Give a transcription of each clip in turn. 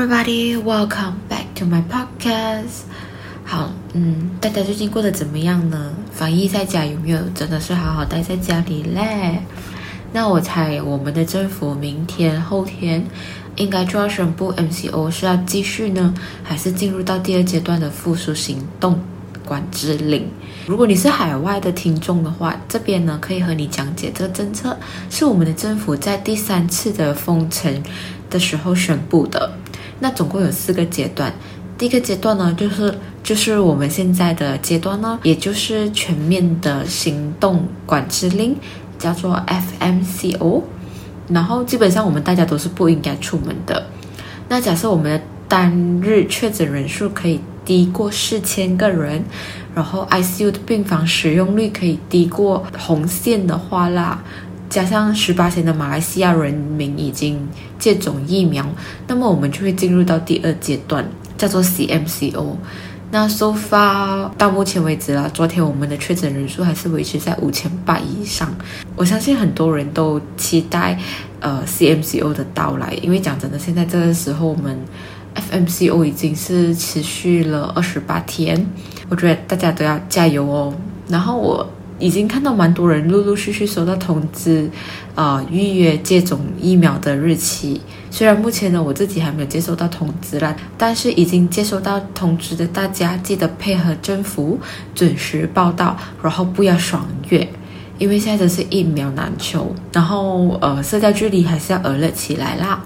everybody, welcome back to my podcast. 好，嗯，大家最近过得怎么样呢？防疫在家有没有真的是好好待在家里嘞？那我猜我们的政府明天、后天应该就要宣布 MCO 是要继续呢，还是进入到第二阶段的复苏行动管制令？如果你是海外的听众的话，这边呢可以和你讲解这个政策是我们的政府在第三次的封城的时候宣布的。那总共有四个阶段，第一个阶段呢，就是就是我们现在的阶段呢，也就是全面的行动管制令，叫做 FMCO。然后基本上我们大家都是不应该出门的。那假设我们的单日确诊人数可以低过四千个人，然后 ICU 的病房使用率可以低过红线的话啦。加上十八岁的马来西亚人民已经接种疫苗，那么我们就会进入到第二阶段，叫做 CMCO。那 so far 到目前为止啦，昨天我们的确诊人数还是维持在五千八以上。我相信很多人都期待呃 CMCO 的到来，因为讲真的，现在这个时候我们 FMCO 已经是持续了二十八天，我觉得大家都要加油哦。然后我。已经看到蛮多人陆陆续续收到通知，呃，预约接种疫苗的日期。虽然目前呢，我自己还没有接收到通知啦，但是已经接收到通知的大家，记得配合政府准时报到，然后不要爽约，因为现在真是疫苗难求。然后呃，社交距离还是要耳热起来啦。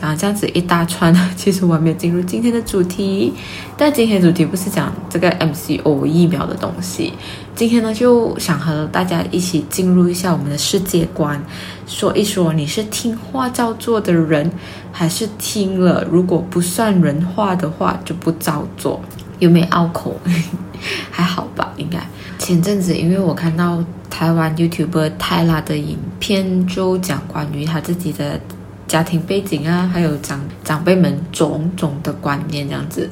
讲这样子一大串，其实我还没有进入今天的主题。但今天主题不是讲这个 MCO 疫苗的东西。今天呢，就想和大家一起进入一下我们的世界观，说一说你是听话照做的人，还是听了如果不算人话的话就不照做？有没有拗口？还好吧，应该。前阵子因为我看到台湾 YouTuber 泰拉的影片，就讲关于他自己的。家庭背景啊，还有长长辈们种种的观念这样子，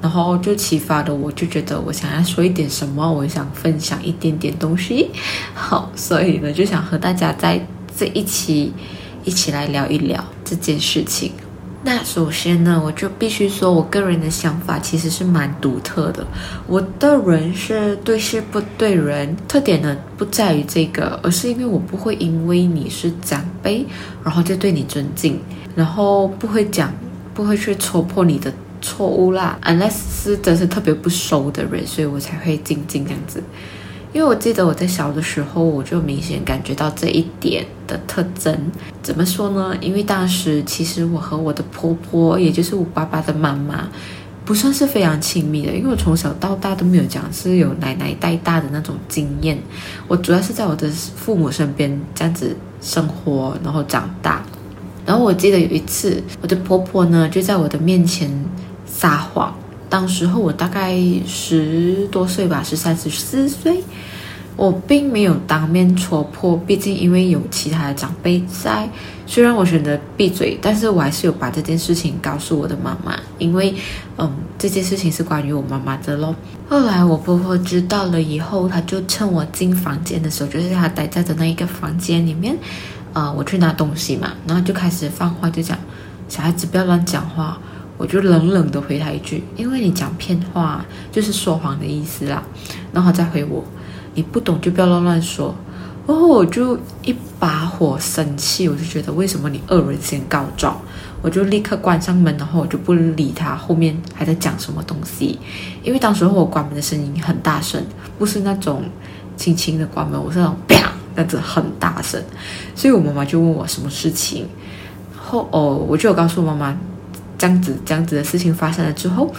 然后就启发了我，就觉得我想要说一点什么，我想分享一点点东西，好，所以呢，就想和大家在这一期一起来聊一聊这件事情。那首先呢，我就必须说，我个人的想法其实是蛮独特的。我的人是对事不对人，特点呢不在于这个，而是因为我不会因为你是长辈，然后就对你尊敬，然后不会讲，不会去戳破你的错误啦。Unless 是真是特别不熟的人，所以我才会静静这样子。因为我记得我在小的时候，我就明显感觉到这一点的特征。怎么说呢？因为当时其实我和我的婆婆，也就是我爸爸的妈妈，不算是非常亲密的。因为我从小到大都没有讲是有奶奶带大的那种经验。我主要是在我的父母身边这样子生活，然后长大。然后我记得有一次，我的婆婆呢就在我的面前撒谎。当时候我大概十多岁吧，十三、十四岁，我并没有当面戳破，毕竟因为有其他的长辈在。虽然我选择闭嘴，但是我还是有把这件事情告诉我的妈妈，因为，嗯，这件事情是关于我妈妈的咯。后来我婆婆知道了以后，她就趁我进房间的时候，就是她待在的那一个房间里面，啊、我去拿东西嘛，然后就开始放话，就讲小孩子不要乱讲话。我就冷冷的回他一句，因为你讲骗话就是说谎的意思啦。然后再回我，你不懂就不要乱乱说。然后我就一把火生气，我就觉得为什么你恶人先告状？我就立刻关上门，然后我就不理他后面还在讲什么东西。因为当时候我关门的声音很大声，不是那种轻轻的关门，我是那种啪，那种很大声。所以我妈妈就问我什么事情，后哦，我就有告诉妈妈。这样子，这样子的事情发生了之后，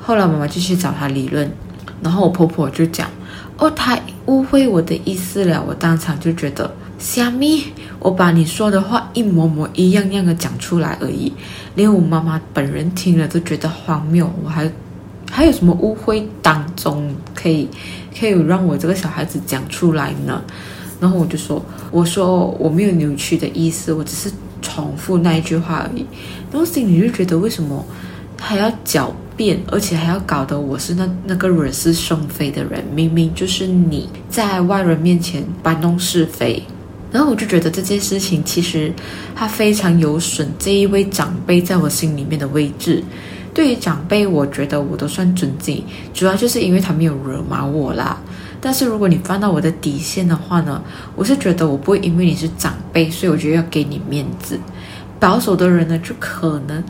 后来妈妈就去找他理论，然后我婆婆就讲：“哦，他误会我的意思了。”我当场就觉得，虾米，我把你说的话一模模一样样的讲出来而已，连我妈妈本人听了都觉得荒谬。我还还有什么误会当中可以可以让我这个小孩子讲出来呢？然后我就说：“我说我没有扭曲的意思，我只是。”重复那一句话而已，然后心里就觉得为什么还要狡辩，而且还要搞得我是那那个惹是生非的人？明明就是你在外人面前搬弄是非，然后我就觉得这件事情其实它非常有损这一位长辈在我心里面的位置。对于长辈，我觉得我都算尊敬，主要就是因为他没有惹毛我啦。但是如果你翻到我的底线的话呢，我是觉得我不会因为你是长辈，所以我就要给你面子。保守的人呢，就可能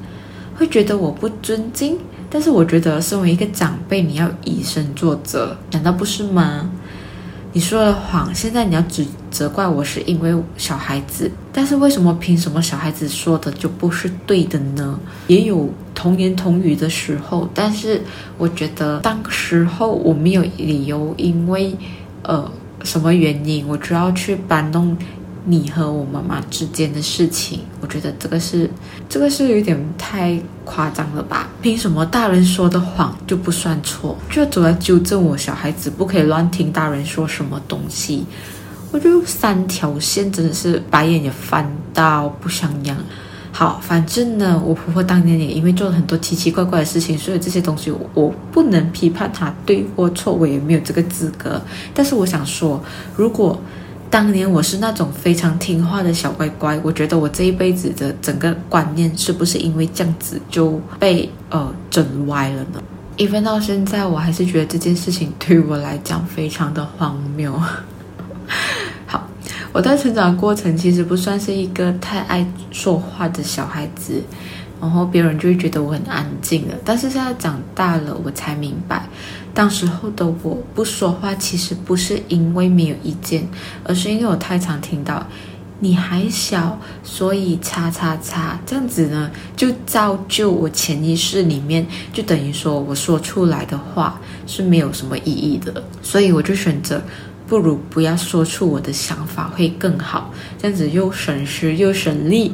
会觉得我不尊敬，但是我觉得身为一个长辈，你要以身作则，难道不是吗？你说了谎，现在你要指责怪我是因为小孩子，但是为什么凭什么小孩子说的就不是对的呢？也有童言童语的时候，但是我觉得当时候我没有理由，因为呃什么原因，我就要去搬弄。你和我妈妈之间的事情，我觉得这个是，这个是有点太夸张了吧？凭什么大人说的谎就不算错？就要走来纠正我小孩子不可以乱听大人说什么东西？我就三条线真的是白眼也翻到不像样。好，反正呢，我婆婆当年也因为做了很多奇奇怪怪的事情，所以这些东西我，我不能批判她对或错，我也没有这个资格。但是我想说，如果当年我是那种非常听话的小乖乖，我觉得我这一辈子的整个观念是不是因为这样子就被呃整歪了呢？even 到现在，我还是觉得这件事情对我来讲非常的荒谬。好，我在成长过程其实不算是一个太爱说话的小孩子。然后别人就会觉得我很安静了，但是现在长大了，我才明白，当时候的我不说话，其实不是因为没有意见，而是因为我太常听到你还小，所以叉叉叉这样子呢，就造就我潜意识里面，就等于说我说出来的话是没有什么意义的，所以我就选择不如不要说出我的想法会更好，这样子又省时又省力。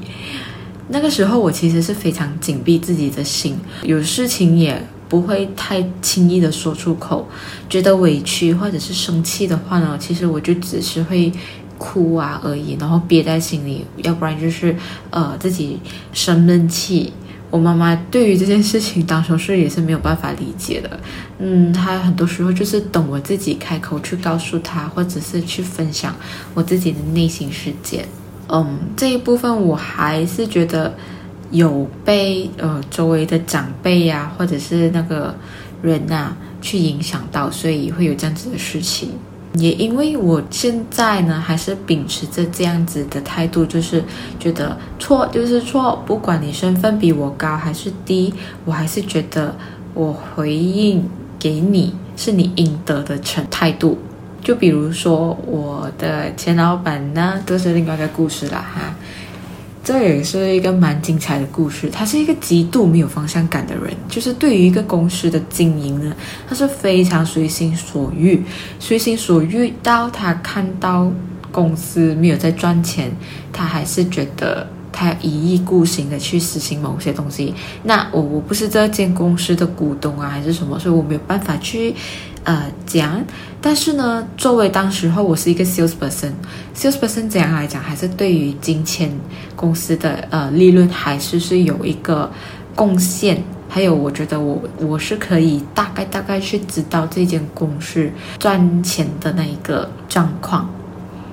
那个时候，我其实是非常紧闭自己的心，有事情也不会太轻易的说出口。觉得委屈或者是生气的话呢，其实我就只是会哭啊而已，然后憋在心里，要不然就是呃自己生闷气。我妈妈对于这件事情当时是也是没有办法理解的，嗯，她很多时候就是等我自己开口去告诉她，或者是去分享我自己的内心世界。嗯，这一部分我还是觉得有被呃周围的长辈呀、或者是那个人呐、啊、去影响到，所以会有这样子的事情。也因为我现在呢，还是秉持着这样子的态度，就是觉得错就是错，不管你身份比我高还是低，我还是觉得我回应给你是你应得的成态度。就比如说我的前老板呢，都是另外一个故事了哈。这也是一个蛮精彩的故事。他是一个极度没有方向感的人，就是对于一个公司的经营呢，他是非常随心所欲，随心所欲到他看到公司没有在赚钱，他还是觉得他一意孤行的去实行某些东西。那我我不是这间公司的股东啊，还是什么，所以我没有办法去。呃，讲，但是呢，作为当时候我是一个 sales person，sales person 怎样来讲，还是对于金钱公司的呃利润还是是有一个贡献，还有我觉得我我是可以大概大概去知道这间公司赚钱的那一个状况。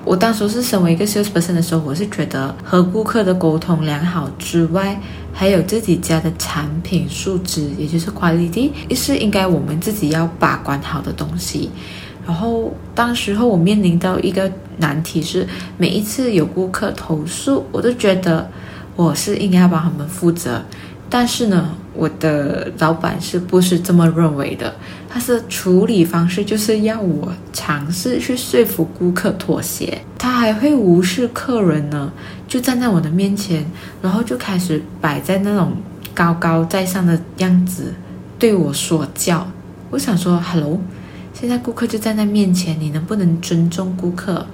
我当时是身为一个 sales person 的时候，我是觉得和顾客的沟通良好之外，还有自己家的产品素质，也就是 quality，也是应该我们自己要把关好的东西。然后当时候我面临到一个难题是，每一次有顾客投诉，我都觉得我是应该要帮他们负责。但是呢，我的老板是不是这么认为的？他是处理方式就是要我尝试去说服顾客妥协，他还会无视客人呢，就站在我的面前，然后就开始摆在那种高高在上的样子对我说教。我想说，Hello，现在顾客就站在面前，你能不能尊重顾客？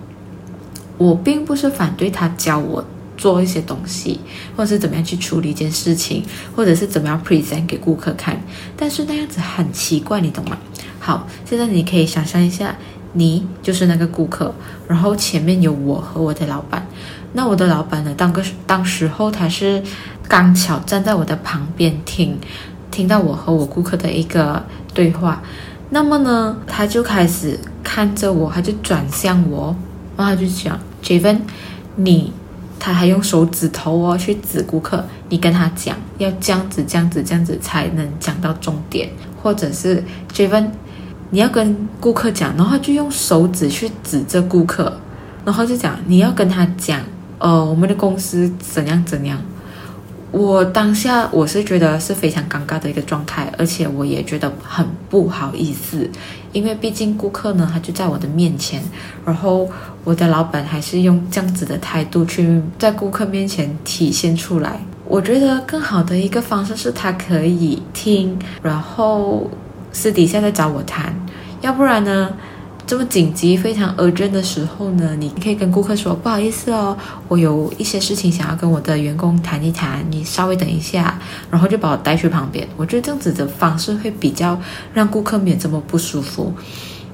我并不是反对他教我。做一些东西，或者是怎么样去处理一件事情，或者是怎么样 present 给顾客看，但是那样子很奇怪，你懂吗？好，现在你可以想象一下，你就是那个顾客，然后前面有我和我的老板，那我的老板呢，当个当时候他是刚巧站在我的旁边听，听到我和我顾客的一个对话，那么呢，他就开始看着我，他就转向我，然后他就讲，Javen。你他还用手指头哦去指顾客，你跟他讲要这样子这样子这样子才能讲到重点，或者是追问你要跟顾客讲，然后就用手指去指着顾客，然后就讲你要跟他讲，呃，我们的公司怎样怎样。我当下我是觉得是非常尴尬的一个状态，而且我也觉得很不好意思，因为毕竟顾客呢，他就在我的面前，然后我的老板还是用这样子的态度去在顾客面前体现出来。我觉得更好的一个方式是他可以听，然后私底下再找我谈，要不然呢，这么紧急、非常 urgent 的时候呢，你可以跟顾客说：“不好意思哦，我有一些事情想要跟我的员工谈一谈，你稍微等一下。”然后就把我带去旁边。我觉得这样子的方式会比较让顾客免这么不舒服。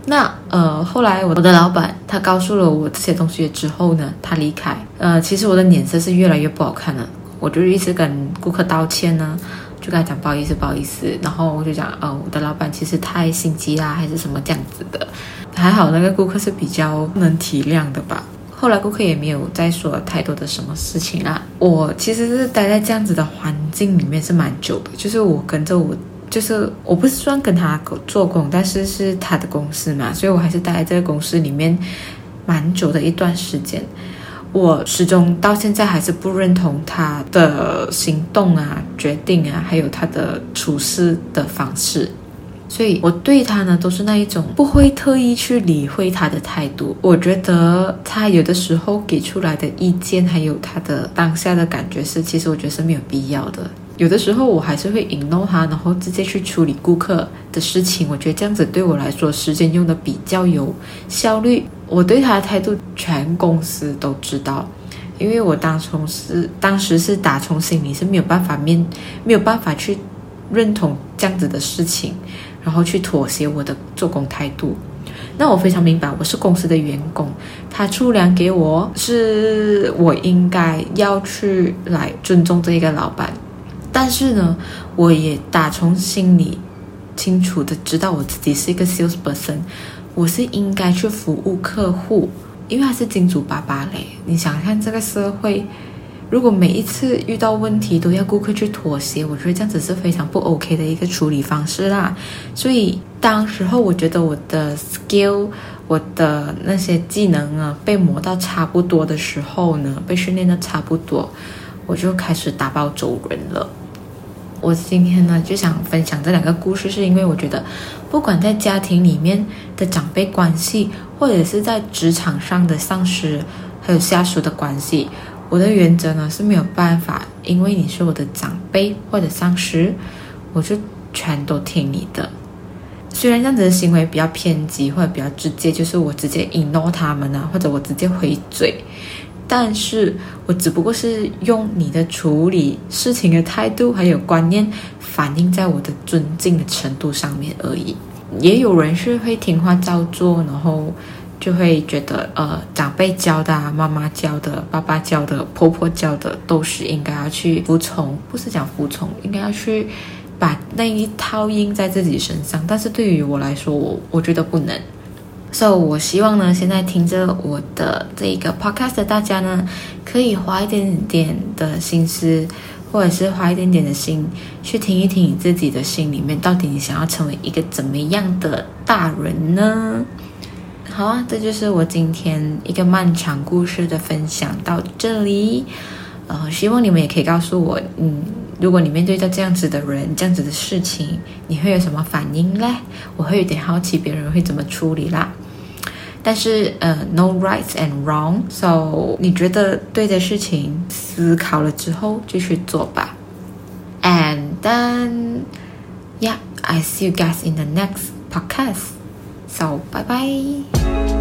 那呃，后来我的老板他告诉了我这些东西之后呢，他离开。呃，其实我的脸色是越来越不好看了，我就一直跟顾客道歉呢。就跟他讲不好意思，不好意思，然后我就讲，哦，我的老板其实太心机啦，还是什么这样子的。还好那个顾客是比较能体谅的吧。后来顾客也没有再说太多的什么事情啦。我其实是待在这样子的环境里面是蛮久的，就是我跟着我，就是我不是算跟他做工，但是是他的公司嘛，所以我还是待在这个公司里面蛮久的一段时间。我始终到现在还是不认同他的行动啊、决定啊，还有他的处事的方式，所以我对他呢都是那一种不会特意去理会他的态度。我觉得他有的时候给出来的意见，还有他的当下的感觉是，其实我觉得是没有必要的。有的时候我还是会 ignore 他，然后直接去处理顾客的事情。我觉得这样子对我来说，时间用的比较有效率。我对他的态度，全公司都知道，因为我当从是当时是打从心里是没有办法面，没有办法去认同这样子的事情，然后去妥协我的做工态度。那我非常明白，我是公司的员工，他出粮给我，是我应该要去来尊重这一个老板。但是呢，我也打从心里清楚的知道我自己是一个 salesperson。我是应该去服务客户，因为他是金主爸爸嘞。你想看这个社会，如果每一次遇到问题都要顾客去妥协，我觉得这样子是非常不 OK 的一个处理方式啦。所以当时候我觉得我的 skill，我的那些技能啊被磨到差不多的时候呢，被训练的差不多，我就开始打包走人了。我今天呢就想分享这两个故事，是因为我觉得，不管在家庭里面的长辈关系，或者是在职场上的上司还有下属的关系，我的原则呢是没有办法，因为你是我的长辈或者上司，我就全都听你的。虽然这样子的行为比较偏激或者比较直接，就是我直接 ignore 他们啊，或者我直接回嘴。但是我只不过是用你的处理事情的态度还有观念反映在我的尊敬的程度上面而已。也有人是会听话照做，然后就会觉得呃长辈教的啊、妈妈教的、爸爸教的、婆婆教的都是应该要去服从，不是讲服从，应该要去把那一套印在自己身上。但是对于我来说，我我觉得不能。So，我希望呢，现在听着我的这一个 podcast 的大家呢，可以花一点点的心思，或者是花一点点的心，去听一听你自己的心里面，到底你想要成为一个怎么样的大人呢？好啊，这就是我今天一个漫长故事的分享到这里。呃，希望你们也可以告诉我，嗯，如果你面对到这样子的人，这样子的事情，你会有什么反应嘞？我会有点好奇别人会怎么处理啦。但是，呃，no right and wrong，so 你觉得对的事情，思考了之后就去做吧。And then, yeah, I see you guys in the next podcast. So, bye bye.